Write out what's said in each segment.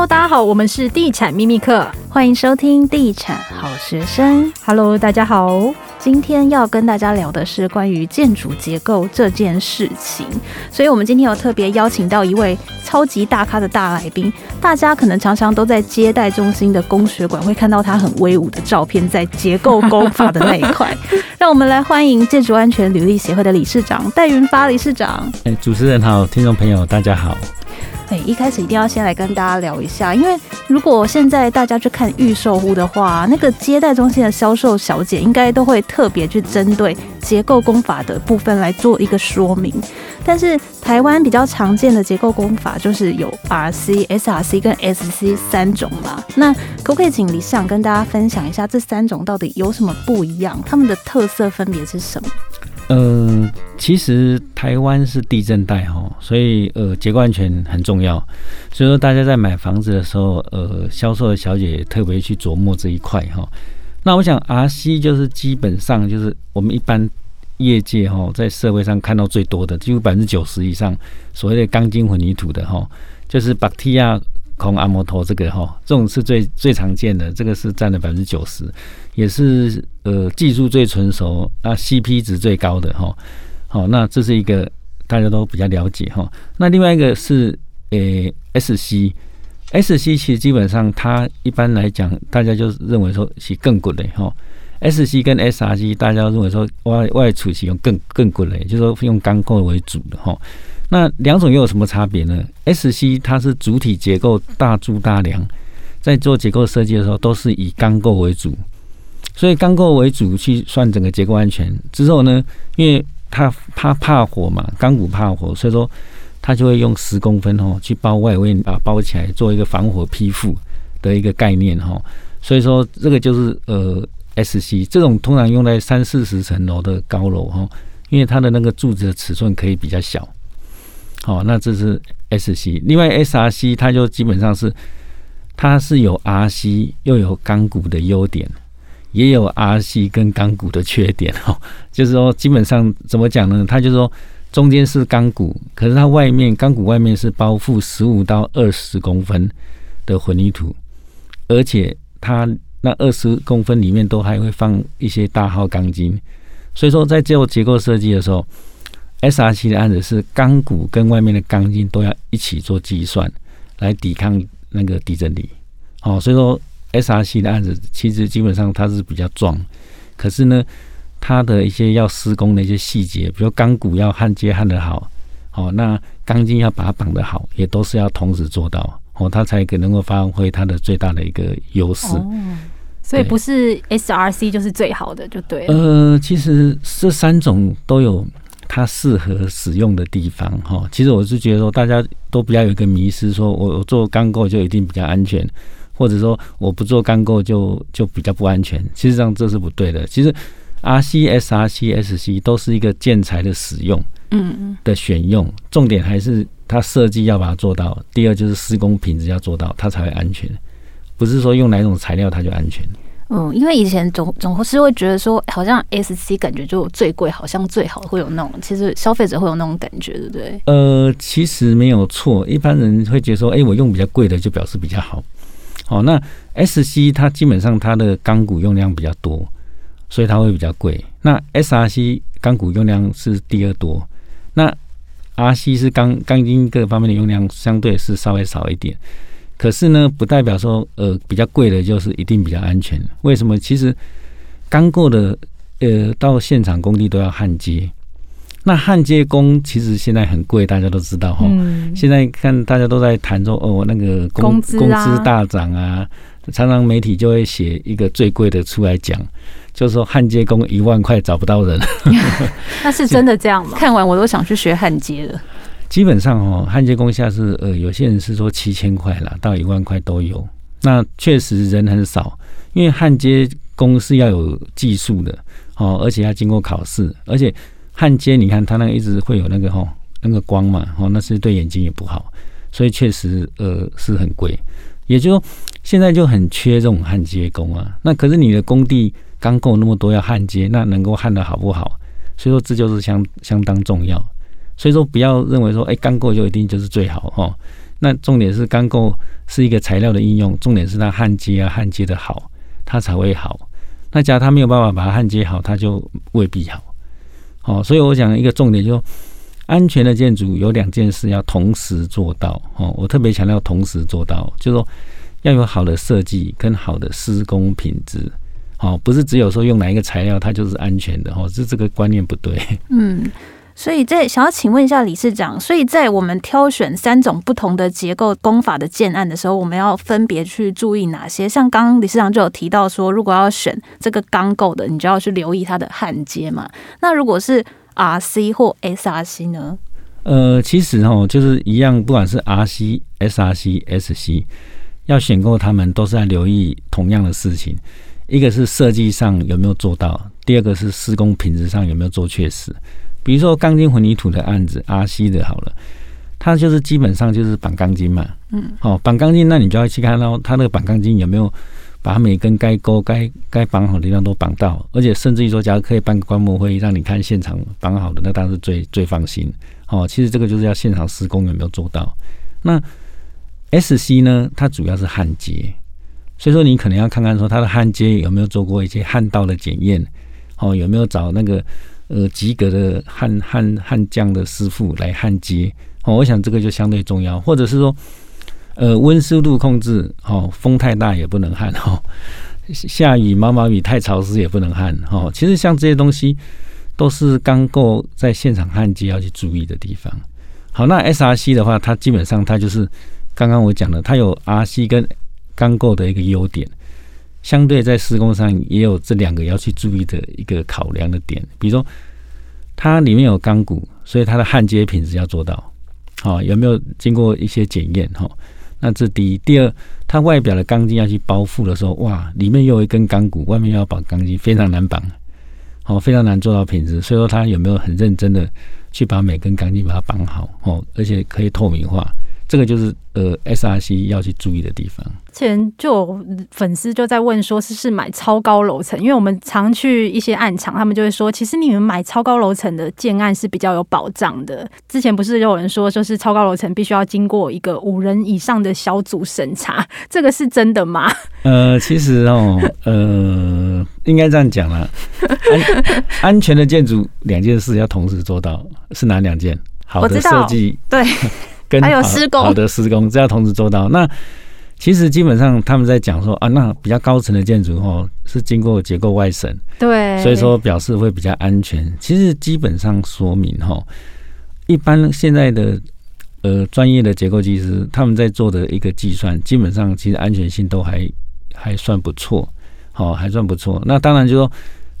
Hello，大家好，我们是地产秘密课，欢迎收听地产好学生。Hello，大家好，今天要跟大家聊的是关于建筑结构这件事情，所以我们今天有特别邀请到一位超级大咖的大来宾。大家可能常常都在接待中心的工学馆会看到他很威武的照片，在结构工法的那一块。让我们来欢迎建筑安全履历协会的理事长戴云发理事长。哎，主持人好，听众朋友大家好。对，一开始一定要先来跟大家聊一下，因为如果现在大家去看预售屋的话，那个接待中心的销售小姐应该都会特别去针对结构工法的部分来做一个说明。但是台湾比较常见的结构工法就是有 RC、SRC 跟 SC 三种嘛。那可不可以请理事长跟大家分享一下这三种到底有什么不一样？他们的特色分别是什么？嗯、其实台湾是地震带哈，所以呃结构安全很重要。所以说大家在买房子的时候，呃，销售的小姐也特别去琢磨这一块哈。那我想 RC 就是基本上就是我们一般业界哈在社会上看到最多的，几乎百分之九十以上所谓的钢筋混凝土的哈，就是巴提亚。空阿摩托这个哈，这种是最最常见的，这个是占了百分之九十，也是呃技术最成熟，那 CP 值最高的哈。好，那这是一个大家都比较了解哈。那另外一个是呃 SC，SC 其实基本上它一般来讲，大家就认为说是更贵的哈。SC 跟 SRC 大家认为说外外储是用更更贵的，就是说用钢构为主的哈。那两种又有什么差别呢？SC 它是主体结构大柱大梁，在做结构设计的时候都是以钢构为主，所以钢构为主去算整个结构安全之后呢，因为它它怕火嘛，钢骨怕火，所以说它就会用十公分哦去包外围，把包起来做一个防火披覆的一个概念哈。所以说这个就是呃 SC 这种通常用在三四十层楼的高楼哈，因为它的那个柱子的尺寸可以比较小。好，那这是 S C，另外 S R C 它就基本上是，它是有 R C 又有钢骨的优点，也有 R C 跟钢骨的缺点哈。就是说，基本上怎么讲呢？它就是说，中间是钢骨，可是它外面钢骨外面是包覆十五到二十公分的混凝土，而且它那二十公分里面都还会放一些大号钢筋，所以说在做结构设计的时候。SRC 的案子是钢骨跟外面的钢筋都要一起做计算，来抵抗那个地震力。哦，所以说 SRC 的案子其实基本上它是比较壮，可是呢，它的一些要施工的一些细节，比如钢骨要焊接焊得好，哦，那钢筋要把它绑得好，也都是要同时做到，哦，它才可能够发挥它的最大的一个优势。哦，所以不是 SRC 就是最好的，就对了。呃，其实这三种都有。它适合使用的地方，哈，其实我是觉得说，大家都不要有一个迷失，说我我做钢构就一定比较安全，或者说我不做钢构就就比较不安全。其实上这是不对的。其实 R C S R C S C 都是一个建材的使用，嗯嗯，的选用，重点还是它设计要把它做到。第二就是施工品质要做到，它才会安全。不是说用哪种材料它就安全。嗯，因为以前总总是会觉得说，好像 S C 感觉就最贵，好像最好会有那种，其实消费者会有那种感觉，对不对？呃，其实没有错，一般人会觉得说，哎、欸，我用比较贵的就表示比较好。哦，那 S C 它基本上它的钢骨用量比较多，所以它会比较贵。那 S R C 钢骨用量是第二多，那 R C 是钢钢筋各方面的用量相对是稍微少一点。可是呢，不代表说，呃，比较贵的就是一定比较安全。为什么？其实钢构的，呃，到现场工地都要焊接。那焊接工其实现在很贵，大家都知道哈。嗯、现在看大家都在谈说，哦，那个工资工资、啊、大涨啊，常常媒体就会写一个最贵的出来讲，就是说焊接工一万块找不到人。那是真的这样吗？看完我都想去学焊接了。基本上哦，焊接工下是呃，有些人是说七千块啦，到一万块都有。那确实人很少，因为焊接工是要有技术的哦，而且要经过考试，而且焊接你看它那个一直会有那个吼那个光嘛，哦，那是对眼睛也不好，所以确实呃是很贵。也就现在就很缺这种焊接工啊。那可是你的工地钢构那么多要焊接，那能够焊得好不好？所以说这就是相相当重要。所以说，不要认为说，哎，钢构就一定就是最好哈。那重点是钢构是一个材料的应用，重点是它焊接啊，焊接的好，它才会好。那假如它没有办法把它焊接好，它就未必好。好，所以我讲一个重点就，是安全的建筑有两件事要同时做到。哦，我特别强调同时做到，就是说要有好的设计跟好的施工品质。哦，不是只有说用哪一个材料它就是安全的。哦，这这个观念不对。嗯。所以在想要请问一下理事长，所以在我们挑选三种不同的结构工法的建案的时候，我们要分别去注意哪些？像刚刚理事长就有提到说，如果要选这个钢构的，你就要去留意它的焊接嘛。那如果是 RC 或 SRC 呢？呃，其实哦，就是一样，不管是 RC、SRC、SC，要选购他们都是在留意同样的事情，一个是设计上有没有做到，第二个是施工品质上有没有做确实。比如说钢筋混凝土的案子阿西的好了，它就是基本上就是绑钢筋嘛，嗯，好绑钢筋，那你就要去看到它那个绑钢筋有没有把每根该勾该该绑好的地方都绑到，而且甚至于说，假如可以办个观摩会议，让你看现场绑好的，那当然是最最放心。哦，其实这个就是要现场施工有没有做到。那 SC 呢，它主要是焊接，所以说你可能要看看说它的焊接有没有做过一些焊道的检验，哦，有没有找那个。呃，及格的焊焊焊匠的师傅来焊接哦，我想这个就相对重要，或者是说，呃，温湿度控制哦，风太大也不能焊哦，下雨毛毛雨太潮湿也不能焊哦。其实像这些东西都是钢构在现场焊接要去注意的地方。好，那 SRC 的话，它基本上它就是刚刚我讲的，它有 RC 跟钢构的一个优点。相对在施工上也有这两个要去注意的一个考量的点，比如说它里面有钢骨，所以它的焊接品质要做到，好，有没有经过一些检验哈？那这第一，第二，它外表的钢筋要去包覆的时候，哇，里面又有一根钢骨，外面又要绑钢筋，非常难绑，好，非常难做到品质。所以说它有没有很认真的去把每根钢筋把它绑好，哦，而且可以透明化。这个就是呃，SRC 要去注意的地方。之前就有粉丝就在问说，是是买超高楼层？因为我们常去一些暗场，他们就会说，其实你们买超高楼层的建案是比较有保障的。之前不是有人说，就是超高楼层必须要经过一个五人以上的小组审查，这个是真的吗？呃，其实哦，呃，应该这样讲啦，安 安全的建筑两件事要同时做到，是哪两件？好的设计，对。跟还有施工，好的施工，这要同时做到。那其实基本上他们在讲说啊，那比较高层的建筑哦，是经过结构外审，对，所以说表示会比较安全。其实基本上说明哈，一般现在的呃专业的结构技师他们在做的一个计算，基本上其实安全性都还还算不错，好，还算不错。那当然就说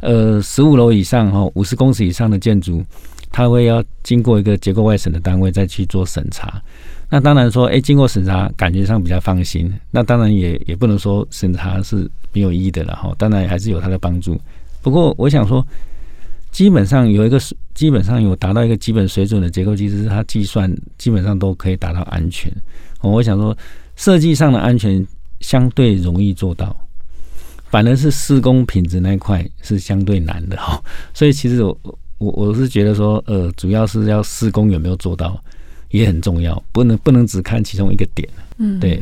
呃十五楼以上哈，五十公尺以上的建筑。它会要经过一个结构外审的单位再去做审查，那当然说，哎，经过审查感觉上比较放心。那当然也也不能说审查是没有意义的了哈，当然还是有它的帮助。不过我想说，基本上有一个基本上有达到一个基本水准的结构技师，它计算基本上都可以达到安全。我想说，设计上的安全相对容易做到，反而是施工品质那一块是相对难的哈。所以其实我。我我是觉得说，呃，主要是要施工有没有做到，也很重要，不能不能只看其中一个点。嗯，对。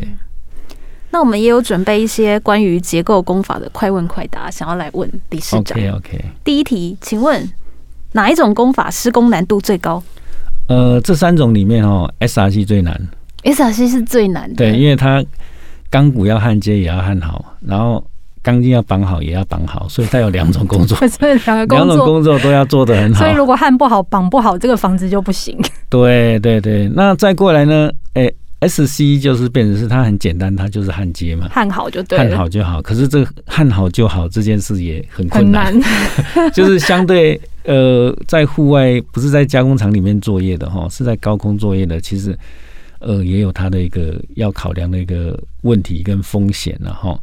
那我们也有准备一些关于结构工法的快问快答，想要来问理事长。OK OK。第一题，请问哪一种工法施工难度最高？呃，这三种里面哦，SRC 最难。SRC 是最难的，对，因为它钢骨要焊接也要焊好，然后。钢筋要绑好，也要绑好，所以它有两种 工作，两种工作都要做得很好。所以如果焊不好、绑不好，这个房子就不行。对对对，那再过来呢？哎，SC 就是变成是它很简单，它就是焊接嘛，焊好就对，焊好就好。可是这个焊好就好这件事也很困难，就是相对呃，在户外不是在加工厂里面作业的哈，是在高空作业的，其实呃也有它的一个要考量的一个问题跟风险了哈。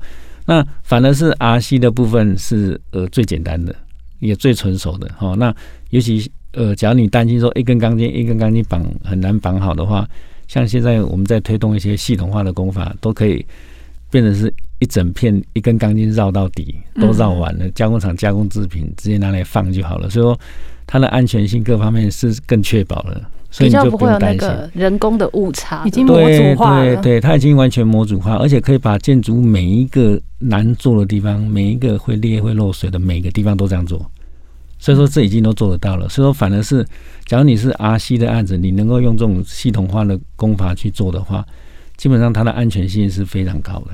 那反而是 RC 的部分是呃最简单的，也最纯熟的哈。那尤其呃，假如你担心说一根钢筋一根钢筋绑很难绑好的话，像现在我们在推动一些系统化的工法，都可以变成是一整片一根钢筋绕到底都绕完了，加工厂加工制品直接拿来放就好了。所以说它的安全性各方面是更确保了。所以你就不用担心。比较不会有那个人工的误差，已经模组化了。对对对，它已经完全模组化，而且可以把建筑每一个难做的地方，每一个会裂会漏水的每个地方都这样做。所以说这已经都做得到了。所以说反而是，假如你是 RC 的案子，你能够用这种系统化的工法去做的话，基本上它的安全性是非常高的。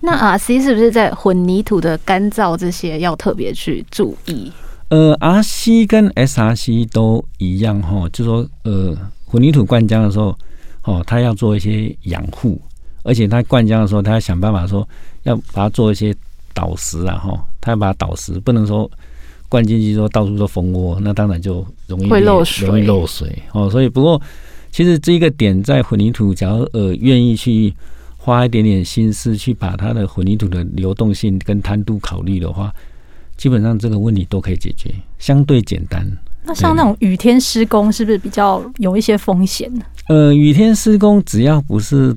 那 RC 是不是在混凝土的干燥这些要特别去注意？呃，RC 跟 SRC 都一样哈，就说呃，混凝土灌浆的时候，哦，它要做一些养护，而且它灌浆的时候，它要想办法说要把它做一些导石啊哈，它要把它导石，不能说灌进去说到处都蜂窝，那当然就容易会漏水，容易漏水哦。所以不过其实这一个点在混凝土，假如呃愿意去。花一点点心思去把它的混凝土的流动性跟摊度考虑的话，基本上这个问题都可以解决，相对简单。那像那种雨天施工是不是比较有一些风险呢？呃，雨天施工只要不是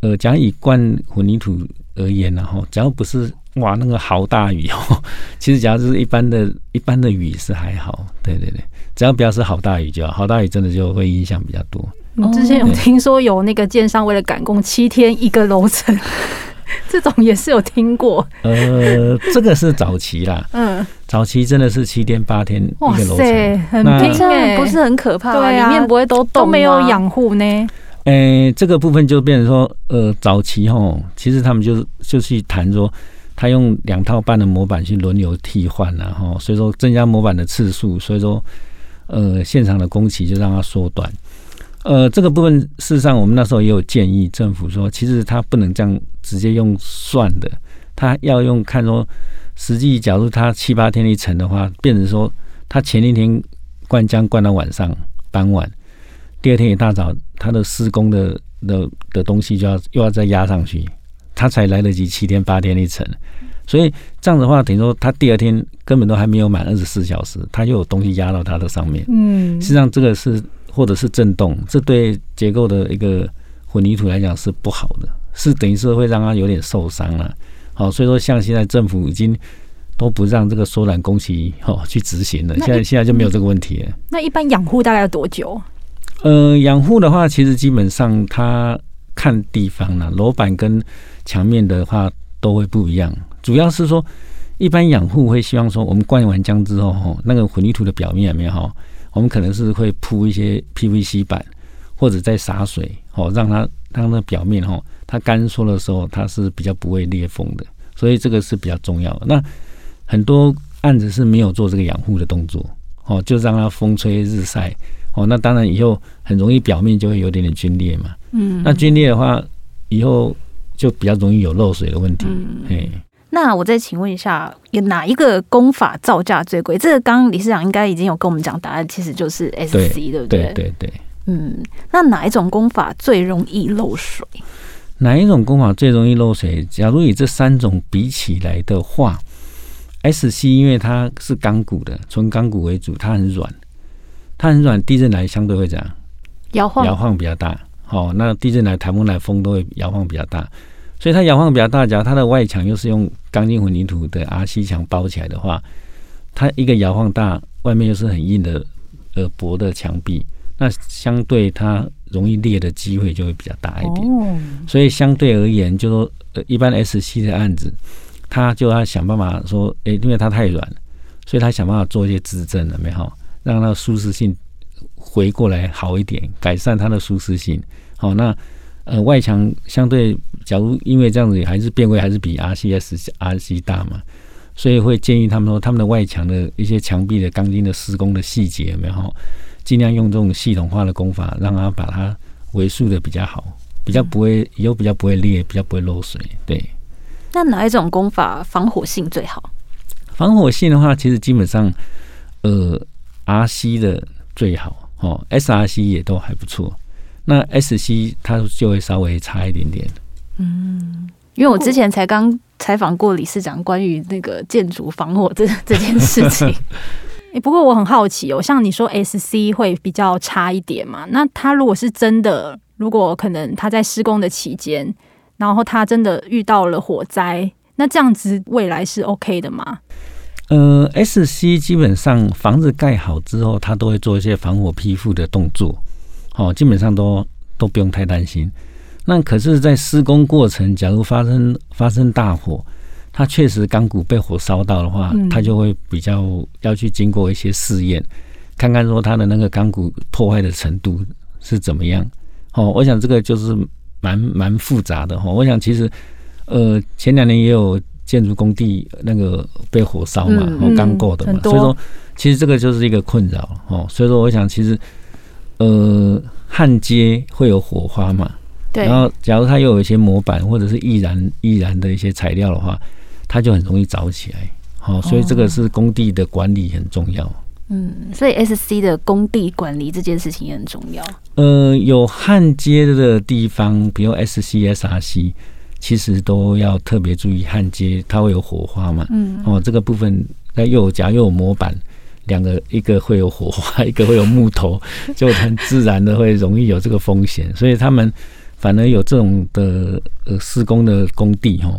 呃，假如以灌混凝土而言，然后只要不是哇那个好大雨哦，其实假如是一般的一般的雨是还好。对对对，只要不要是好大雨就好，好大雨真的就会影响比较多。你之前有听说有那个建商为了赶工，七天一个楼层，这种也是有听过。呃，这个是早期啦，嗯，早期真的是七天八天一个楼层，很拼哎，不是很可怕，对啊，里面不会都都没有养护呢。诶、欸，这个部分就变成说，呃，早期吼，其实他们就就去谈说，他用两套半的模板去轮流替换然后，所以说增加模板的次数，所以说，呃，现场的工期就让它缩短。呃，这个部分事实上，我们那时候也有建议政府说，其实他不能这样直接用算的，他要用看说，实际假如他七八天一层的话，变成说，他前一天灌浆灌到晚上傍晚，第二天一大早，他的施工的的的东西就要又要再压上去，他才来得及七天八天一层，所以这样的话，等于说他第二天根本都还没有满二十四小时，他又有东西压到他的上面，嗯，实际上这个是。或者是震动，这对结构的一个混凝土来讲是不好的，是等于是会让它有点受伤了。好，所以说像现在政府已经都不让这个缩短工期哦去执行了，现在现在就没有这个问题了。那一般养护大概要多久？呃，养护的话，其实基本上它看地方了，楼板跟墙面的话都会不一样。主要是说，一般养护会希望说，我们灌完浆之后，哈，那个混凝土的表面有没有哈？我们可能是会铺一些 PVC 板，或者再洒水，哦，让它让它表面哈，它干缩的时候它是比较不会裂缝的，所以这个是比较重要的。那很多案子是没有做这个养护的动作，哦，就让它风吹日晒，哦，那当然以后很容易表面就会有点点龟裂嘛。嗯，那龟裂的话，以后就比较容易有漏水的问题。嗯，嘿。那我再请问一下，有哪一个工法造价最贵？这个刚刚理事长应该已经有跟我们讲答案，其实就是 SC，对，对不对？对对对。嗯，那哪一种工法最容易漏水？哪一种工法最容易漏水？假如以这三种比起来的话，SC 因为它是钢骨的，纯钢骨为主，它很软，它很软，地震来相对会怎样？摇晃，摇晃比较大。哦，那地震来、台风来，风都会摇晃比较大。所以它摇晃比较大，假如它的外墙又是用钢筋混凝土的 RC 墙包起来的话，它一个摇晃大，外面又是很硬的呃薄的墙壁，那相对它容易裂的机会就会比较大一点。所以相对而言，就说呃一般 SC 的案子，他就要想办法说，诶，因为它太软，所以他想办法做一些支撑了没有？让它的舒适性回过来好一点，改善它的舒适性。好，那。呃，外墙相对，假如因为这样子还是变位还是比 RCS RC 大嘛，所以会建议他们说，他们的外墙的一些墙壁的钢筋的施工的细节有没有，尽量用这种系统化的工法，让它把它维护的比较好，比较不会以后比较不会裂，比较不会漏水。对。那哪一种工法防火性最好？防火性的话，其实基本上，呃，RC 的最好哦，SRC 也都还不错。那 S C 它就会稍微差一点点。嗯，因为我之前才刚采访过理事长关于那个建筑防火 这这件事情。哎，不过我很好奇哦，像你说 S C 会比较差一点嘛？那他如果是真的，如果可能他在施工的期间，然后他真的遇到了火灾，那这样子未来是 OK 的吗？呃，S C 基本上房子盖好之后，他都会做一些防火批复的动作。哦，基本上都都不用太担心。那可是，在施工过程，假如发生发生大火，它确实钢骨被火烧到的话，它就会比较要去经过一些试验，看看说它的那个钢骨破坏的程度是怎么样。哦，我想这个就是蛮蛮复杂的哈。我想其实，呃，前两年也有建筑工地那个被火烧嘛，哦，钢构的嘛，所以说其实这个就是一个困扰哦。所以说，我想其实，呃，焊接会有火花嘛。对然后，假如它又有一些模板或者是易燃易燃的一些材料的话，它就很容易着起来。好，所以这个是工地的管理很重要。嗯，所以 SC 的工地管理这件事情也很重要。呃，有焊接的地方，比如 SC、SRC，其实都要特别注意焊接，它会有火花嘛。嗯。哦，这个部分那又有夹又有模板，两个一个会有火花，一个会有木头，就很自然的会容易有这个风险，所以他们。反而有这种的呃施工的工地哈，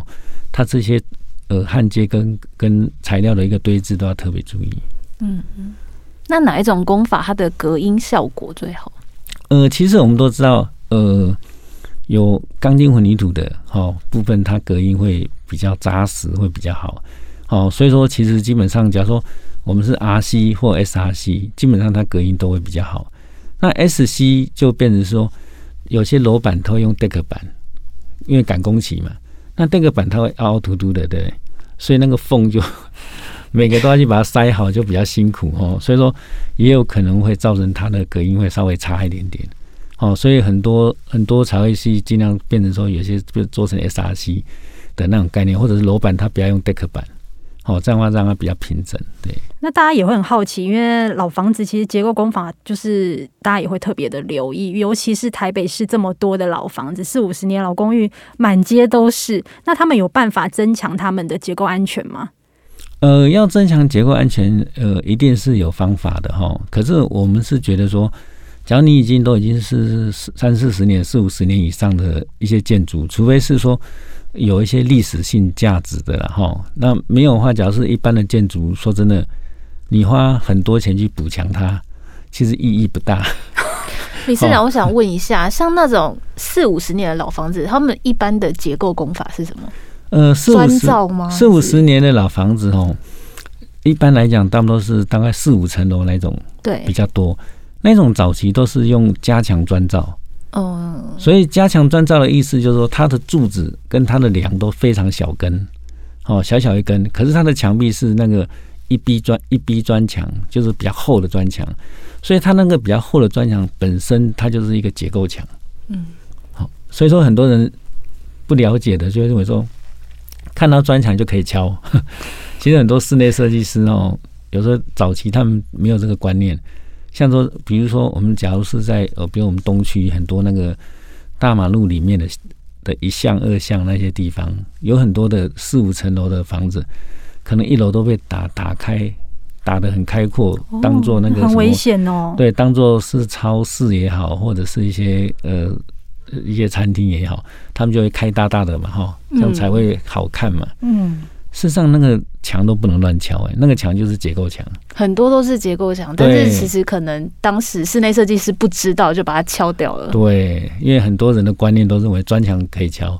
它这些呃焊接跟跟材料的一个堆置都要特别注意。嗯嗯，那哪一种工法它的隔音效果最好？呃，其实我们都知道，呃，有钢筋混凝土的哈部分，它隔音会比较扎实，会比较好。哦，所以说其实基本上，假如说我们是 RC 或 SRC，基本上它隔音都会比较好。那 SC 就变成说。有些楼板它会用 deck 板，因为赶工期嘛，那 deck 板它会凹凹凸凸的，对，所以那个缝就 每个都要去把它塞好，就比较辛苦哦。所以说也有可能会造成它的隔音会稍微差一点点，哦，所以很多很多才会去尽量变成说有些就做成 SRC 的那种概念，或者是楼板它不要用 deck 板。哦，这样的话让它比较平整。对，那大家也会很好奇，因为老房子其实结构工法就是大家也会特别的留意，尤其是台北市这么多的老房子，四五十年老公寓满街都是。那他们有办法增强他们的结构安全吗？呃，要增强结构安全，呃，一定是有方法的哈。可是我们是觉得说，假如你已经都已经是三四十年、四五十年以上的一些建筑，除非是说。有一些历史性价值的了哈，那没有的话，假如是一般的建筑，说真的，你花很多钱去补强它，其实意义不大。理事长，我想问一下，像那种四五十年的老房子，他们一般的结构工法是什么？呃，砖造吗？四五十年的老房子哦，一般来讲，大部分都是大概四五层楼那种，对，比较多。那种早期都是用加强砖造。哦，所以加强砖造的意思就是说，它的柱子跟它的梁都非常小根，哦，小小一根。可是它的墙壁是那个一逼砖一逼砖墙，就是比较厚的砖墙。所以它那个比较厚的砖墙本身它就是一个结构墙。嗯，好，所以说很多人不了解的就会认为说，看到砖墙就可以敲。其实很多室内设计师哦，有时候早期他们没有这个观念。像说，比如说，我们假如是在呃，比如我们东区很多那个大马路里面的的一巷、二巷那些地方，有很多的四五层楼的房子，可能一楼都被打打开，打得很开阔，当做那个很危险哦。对，当做是超市也好，或者是一些呃一些餐厅也好，他们就会开大大的嘛，哈，这样才会好看嘛。嗯。事实上，那个墙都不能乱敲，哎，那个墙就是结构墙，很多都是结构墙，但是其实可能当时室内设计师不知道，就把它敲掉了。对，因为很多人的观念都认为砖墙可以敲，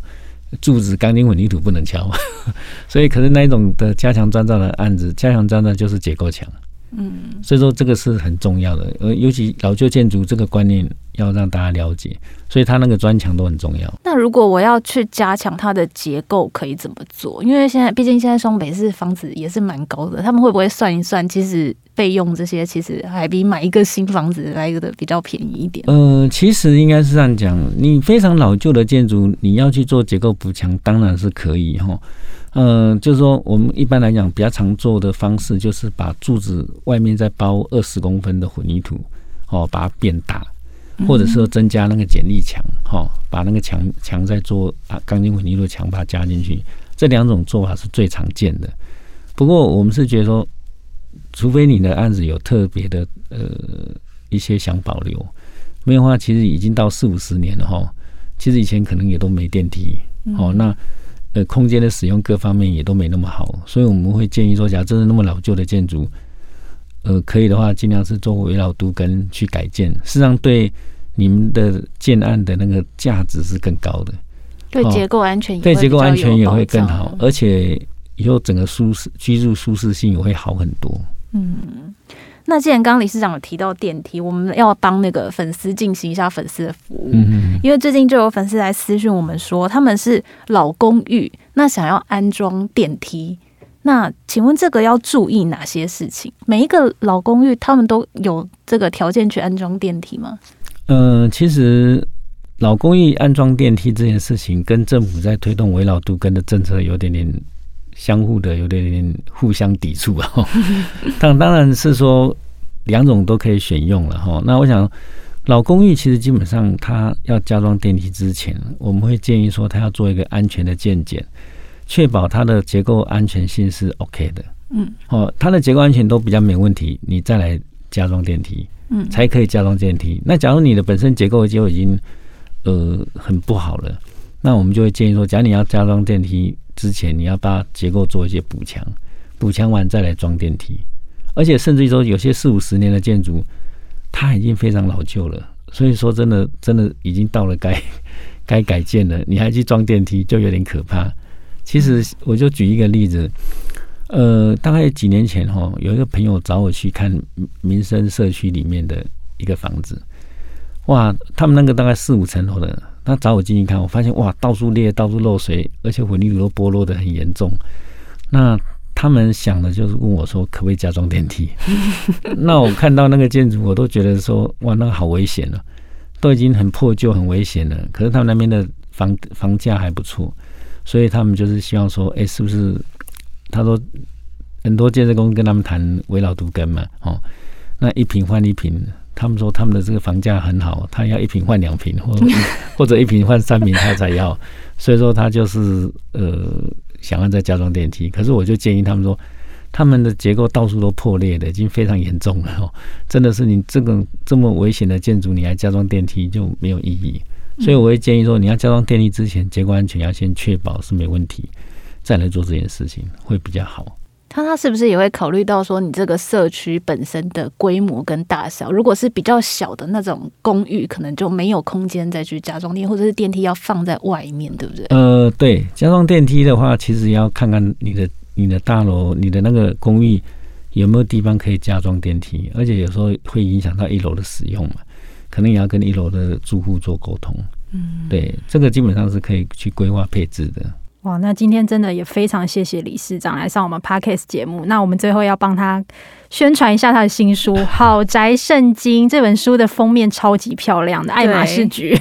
柱子、钢筋混凝土不能敲，所以可是那一种的加强砖造的案子，加强砖造就是结构墙。嗯，所以说这个是很重要的，呃，尤其老旧建筑这个观念要让大家了解，所以它那个砖墙都很重要。那如果我要去加强它的结构，可以怎么做？因为现在毕竟现在双北市房子也是蛮高的，他们会不会算一算，其实费用这些其实还比买一个新房子来的比较便宜一点？呃，其实应该是这样讲，你非常老旧的建筑，你要去做结构补强，当然是可以哈。嗯、呃，就是说，我们一般来讲比较常做的方式，就是把柱子外面再包二十公分的混凝土，哦，把它变大，或者是说增加那个剪力墙，哈，把那个墙墙再做啊钢筋混凝土墙把它加进去，这两种做法是最常见的。不过我们是觉得说，除非你的案子有特别的呃一些想保留，没有的话，其实已经到四五十年了哈，其实以前可能也都没电梯，哦，那。呃，空间的使用各方面也都没那么好，所以我们会建议说，假如真的那么老旧的建筑，呃，可以的话，尽量是做围绕都跟去改建。事实上，对你们的建案的那个价值是更高的，对结构安全也对结构安全也会更好，而且以后整个舒适居住舒适性也会好很多。嗯，那既然刚刚理事长有提到电梯，我们要帮那个粉丝进行一下粉丝的服务，嗯，因为最近就有粉丝来私讯我们说他们是老公寓，那想要安装电梯。那请问这个要注意哪些事情？每一个老公寓他们都有这个条件去安装电梯吗？嗯、呃，其实老公寓安装电梯这件事情跟政府在推动围绕都跟的政策有点点相互的，有点点互相抵触啊。当当然是说两种都可以选用了哈。那我想老公寓其实基本上它要加装电梯之前，我们会建议说它要做一个安全的鉴检。确保它的结构安全性是 OK 的，嗯，哦，它的结构安全都比较没问题，你再来加装电梯，嗯，才可以加装电梯。那假如你的本身结构就已经呃很不好了，那我们就会建议说，假如你要加装电梯之前，你要把结构做一些补强，补强完再来装电梯。而且甚至于说，有些四五十年的建筑，它已经非常老旧了，所以说真的真的已经到了该 该改建了，你还去装电梯，就有点可怕。其实我就举一个例子，呃，大概几年前哈，有一个朋友找我去看民生社区里面的一个房子，哇，他们那个大概四五层楼的，他找我进去看，我发现哇，到处裂，到处漏水，而且混凝土都剥落得很严重。那他们想的就是问我说，可不可以加装电梯？那我看到那个建筑，我都觉得说，哇，那个好危险了，都已经很破旧、很危险了。可是他们那边的房房价还不错。所以他们就是希望说，哎、是不是？他说很多建设公司跟他们谈围老都更嘛，哦，那一平换一平，他们说他们的这个房价很好，他要一平换两平，或 或者一平换三平，他才要。所以说他就是呃，想要再加装电梯。可是我就建议他们说，他们的结构到处都破裂的，已经非常严重了哦。真的是你这个这么危险的建筑，你还加装电梯就没有意义。所以我会建议说，你要加装电梯之前，结构安全要先确保是没问题，再来做这件事情会比较好。他他是不是也会考虑到说，你这个社区本身的规模跟大小？如果是比较小的那种公寓，可能就没有空间再去加装电梯，或者是电梯要放在外面，对不对？呃，对，加装电梯的话，其实要看看你的你的大楼、你的那个公寓有没有地方可以加装电梯，而且有时候会影响到一楼的使用嘛。可能也要跟一楼的住户做沟通，嗯，对，这个基本上是可以去规划配置的。哇，那今天真的也非常谢谢理事长来上我们 Podcast 节目。那我们最后要帮他。宣传一下他的新书《好宅圣经》这本书的封面超级漂亮的爱马仕橘，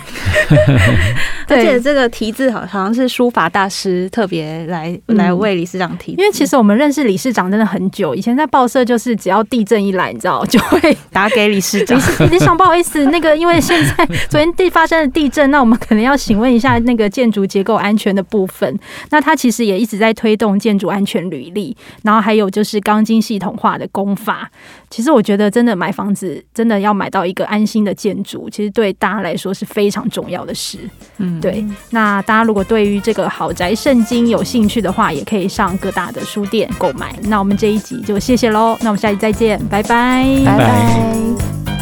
而且这个题字好好像是书法大师特别来、嗯、来为理事长题，因为其实我们认识理事长真的很久，以前在报社就是只要地震一来，你知道就会 打给理事长。理事长不好意思，那个因为现在昨天地发生了地震，那我们可能要询问一下那个建筑结构安全的部分。那他其实也一直在推动建筑安全履历，然后还有就是钢筋系统化的工法，其实我觉得真的买房子真的要买到一个安心的建筑，其实对大家来说是非常重要的事。嗯，对。那大家如果对于这个豪宅圣经有兴趣的话，也可以上各大的书店购买。那我们这一集就谢谢喽，那我们下集再见，拜拜，拜拜。